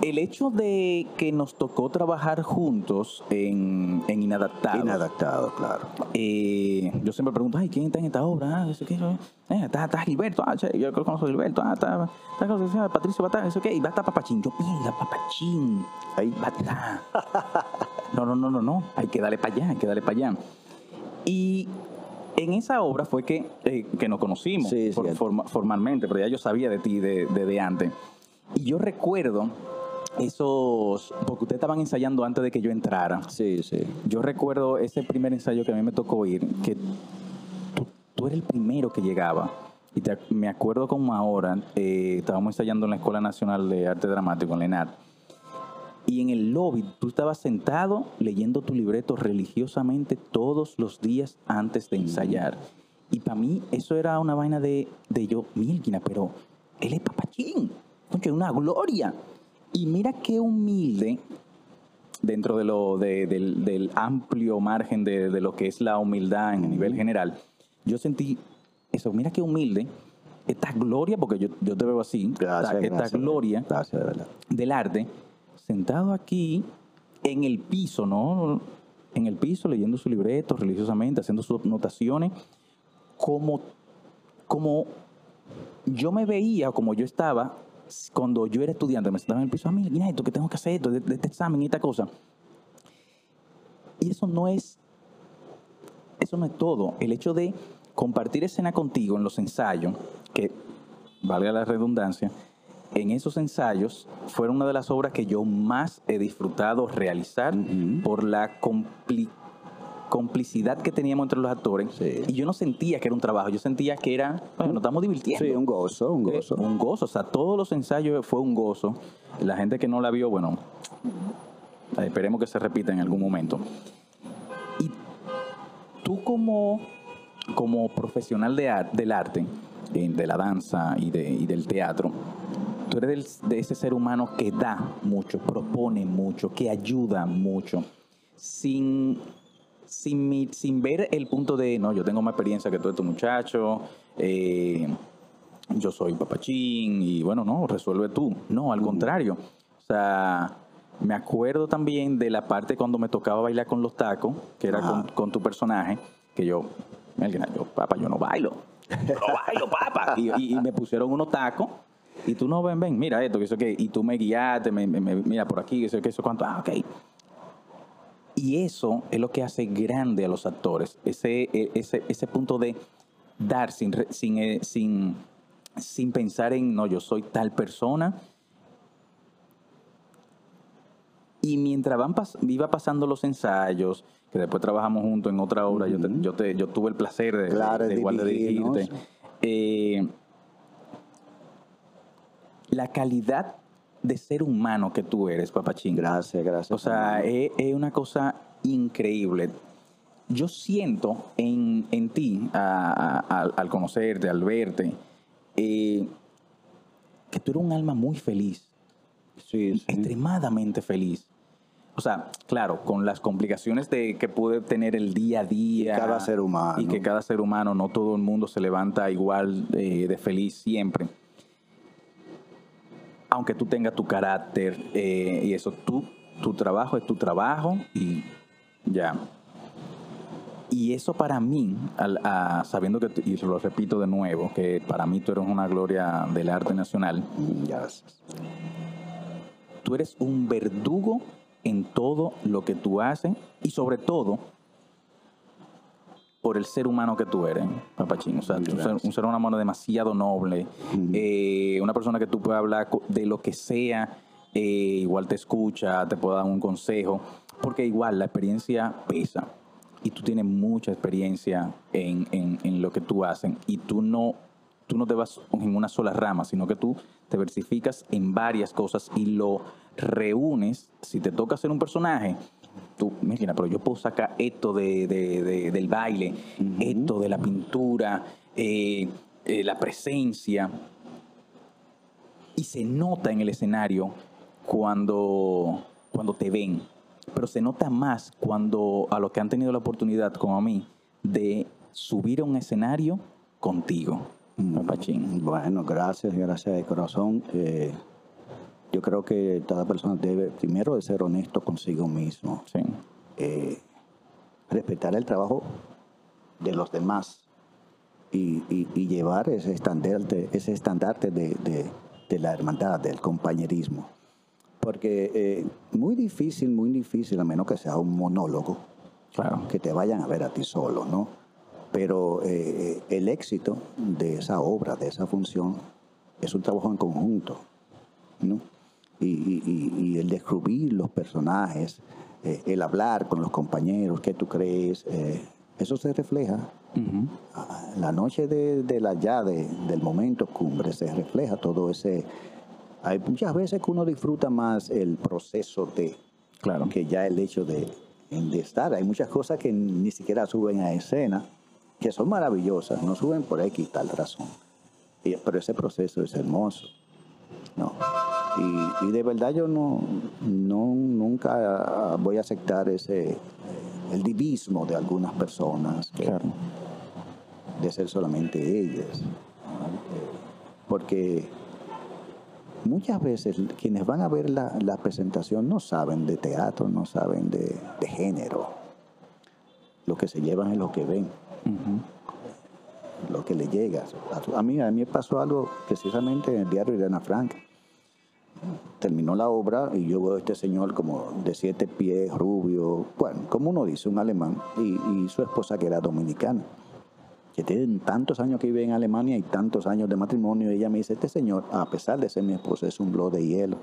el hecho de que nos tocó trabajar juntos en, en Inadaptado. Inadaptado, claro. Eh, yo siempre pregunto, ay, ¿quién está en esta obra? Ah, eh, está, está, Gilberto, ah, yo conozco a Gilberto, ah, está, está Patricio Batán, eso qué, y va a estar Papachín. Yo, mira, Papachín, ahí va a estar. No, no, no, no, no, hay que darle para allá, hay que darle para allá. Y en esa obra fue que, eh, que nos conocimos formalmente, pero ya yo sabía de ti desde de, de antes. Y yo recuerdo esos, porque ustedes estaban ensayando antes de que yo entrara. Sí, sí. Yo recuerdo ese primer ensayo que a mí me tocó ir, que tú, eres el primero que llegaba. Y me acuerdo como ahora, eh, estábamos ensayando en la Escuela Nacional de Arte Dramático, en la Y en el lobby tú estabas sentado leyendo tu libreto religiosamente todos los días antes de ensayar. Y para mí eso era una vaina de, de yo, Milkina, pero él es papachín. es una gloria. Y mira qué humilde dentro de lo, del, amplio margen de, de, lo que es la humildad en nivel general. Yo sentí eso, mira qué humilde, esta gloria, porque yo, yo te veo así, esta, gloria del arte, sentado aquí en el piso, ¿no? En el piso, leyendo su libreto religiosamente, haciendo sus notaciones, como, como yo me veía, como yo estaba cuando yo era estudiante, me sentaba en el piso, a mí, mira esto, que tengo que hacer esto, de, de este examen y esta cosa. Y eso no es, eso no es todo. El hecho de compartir escena contigo en los ensayos, que valga la redundancia, en esos ensayos fueron una de las obras que yo más he disfrutado realizar por la compli- complicidad que teníamos entre los actores. Sí. Y yo no sentía que era un trabajo, yo sentía que era, bueno, nos estamos divirtiendo. Sí, un gozo, un Eh, gozo. Un gozo, o sea, todos los ensayos fue un gozo. La gente que no la vio, bueno, esperemos que se repita en algún momento. Y tú como, como profesional de ar- del arte, eh, de la danza y, de- y del teatro, tú eres del- de ese ser humano que da mucho, propone mucho, que ayuda mucho, sin, sin, mi- sin ver el punto de, no, yo tengo más experiencia que todo estos muchachos, eh, yo soy papachín y bueno, no, resuelve tú. No, al contrario. O sea, me acuerdo también de la parte cuando me tocaba bailar con los tacos, que era con, tu personaje, que yo, yo, papá, yo no bailo. Yo no bailo, papá. Y, y- y me pusieron unos tacos. Y tú no, ven, ven, mira esto, que eso que, y tú me guiaste, me, me- me- mira por aquí, que eso, que eso, cuánto, ah, ok. Y eso es lo que hace grande a los actores, ese, e- ese, ese punto de dar sin, sin, eh, sin, sin pensar en, no, yo soy tal persona. Y mientras van pas- iba pasando los ensayos, que después trabajamos juntos en otra obra, yo, te- yo, te- yo tuve el placer de, Claro, de, de igual de dirigirte. Eh, la calidad de ser humano que tú eres, papachín. Gracias, gracias. O sea, es, es una cosa increíble. Yo siento en, en ti, a- a- al- al conocerte, al verte, eh, que tú eres un alma muy feliz, sí, sí. extremadamente feliz. O sea, claro, con las complicaciones de que puede tener el día a día. cada ser humano. Y que cada ser humano, no todo el mundo se levanta igual eh, de feliz siempre. Aunque tú tengas tu carácter eh, y eso, tú, tu trabajo es tu trabajo y ya. Y eso para mí, al- a- sabiendo que, y lo repito de nuevo, que para mí tú eres una gloria del arte nacional, Gracias. tú eres un verdugo en todo lo que tú haces y sobre todo por el ser humano que tú eres, papachín. O sea, tú ser- un ser humano demasiado noble, eh, una persona que tú puedes hablar de lo que sea, eh, igual te escucha, te puede dar un consejo, porque igual la experiencia pesa y tú tienes mucha experiencia en, en- en lo que tú haces y tú no, tú no te vas en una sola rama, sino que tú te versificas en varias cosas y lo reúnes. Si te toca hacer un personaje, tú, mira, pero yo puedo sacar esto de, de- de- del baile, esto de la pintura, eh, eh, la presencia. Y se nota en el escenario cuando, cuando te ven, pero se nota más cuando a los que han tenido la oportunidad, como a mí, de subir a un escenario contigo, papachín. Bueno, gracias, gracias de corazón. Eh, yo creo que cada persona debe primero de ser honesto consigo mismo, Sí, eh, respetar el trabajo de los demás y, y- y llevar ese estandarte, ese estandarte de, de- de la hermandad, del compañerismo. Porque eh, muy difícil, muy difícil, a menos que sea un monólogo, claro. que te vayan a ver a ti solo, ¿no? Pero eh, el éxito de esa obra, de esa función, es un trabajo en conjunto, ¿no? Y, y- el descubrir los personajes, eh, el hablar con los compañeros, qué tú crees, eh, eso se refleja. Ah, La noche de, de la ya, de- del momento cumbre, se refleja todo ese... Hay muchas veces que uno disfruta más el proceso de, Claro. que ya el hecho de, de estar. Hay muchas cosas que ni siquiera suben a escena, que son maravillosas, no suben por X tal razón. Pero ese proceso es hermoso. No. Y, y de verdad yo no, no nunca voy a aceptar ese el divismo de algunas personas que- Claro. de ser solamente ellas. Porque muchas veces quienes van a ver la, la presentación no saben de teatro, no saben de, de género. Lo que se llevan es lo que ven, lo que le llega. A, mí, a mí me pasó algo precisamente en el diario de Ana Frank. Terminó la obra y yo veo a este señor como de siete pies, rubio, bueno, como uno dice, un alemán, y, y su esposa que era dominicana, que tienen tantos años que vive en Alemania y tantos años de matrimonio, y ella me dice, este señor, a pesar de ser mi esposa, es un blog de hielo.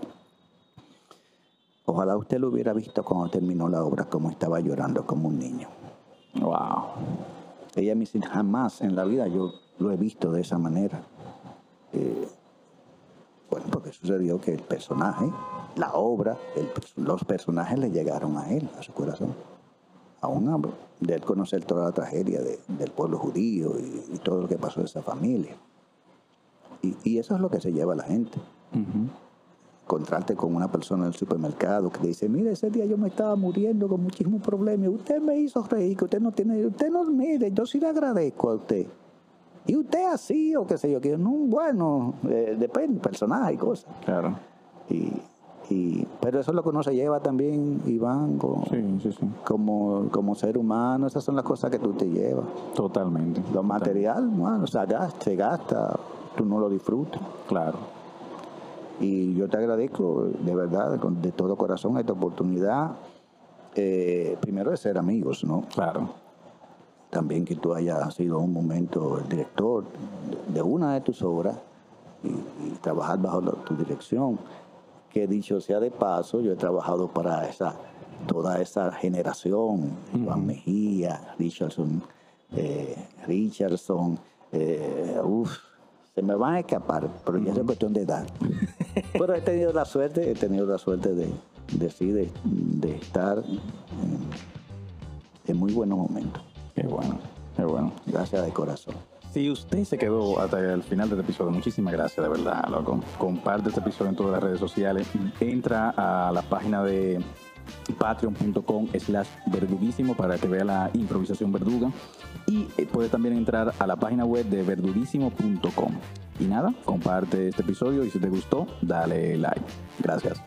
Ojalá usted lo hubiera visto cuando terminó la obra, como estaba llorando como un niño. Wow. Ella me dice, jamás en la vida yo lo he visto de esa manera. Eh, bueno, porque sucedió que el personaje, la obra, el- los personajes le llegaron a él, a su corazón. Aún de él conocer toda la tragedia de- del pueblo judío y, y todo lo que pasó de esa familia. Y, y eso es lo que se lleva a la gente. Encontrarte con una persona en el supermercado que te dice, mire, ese día yo me estaba muriendo con muchísimos problemas usted me hizo reír, que usted no tiene, usted no, mire, yo sí le agradezco a usted. Y usted así o qué sé yo, que no, bueno, eh, depende, personaje y cosas. Claro. Y, y, pero eso es lo que uno se lleva también, Iván, con- Sí, sí, sí. como, como ser humano, esas son las cosas que tú te llevas. Totalmente. Lo material, bueno, o sea, gasta, se gasta, tú no lo disfrutas. Claro. Y yo te agradezco de verdad, de todo corazón, esta oportunidad, eh, primero de ser amigos, ¿no? Claro. También que tú hayas sido un momento el director de- una de tus obras y, y trabajar bajo la- tu dirección. Que dicho sea de paso, yo he trabajado para esa toda esa generación, Iván Mejía, Richardson, eh, Richardson, eh, uf, se me van a escapar, pero ya es cuestión de edad. pero he tenido la suerte, he tenido la suerte de, de de, de estar en, en muy buenos momentos. Qué bueno. Qué bueno. Gracias de corazón. Si usted se quedó hasta el final de este episodio, muchísimas gracias, de verdad, loco. Comparte este episodio en todas las redes sociales. Entra a la página de patreon.com slash verduguísimo para que vea la improvisación verduga. Y eh, puede también entrar a la página web de verduguísimo.com. Y nada, comparte este episodio y si te gustó, dale like. Gracias.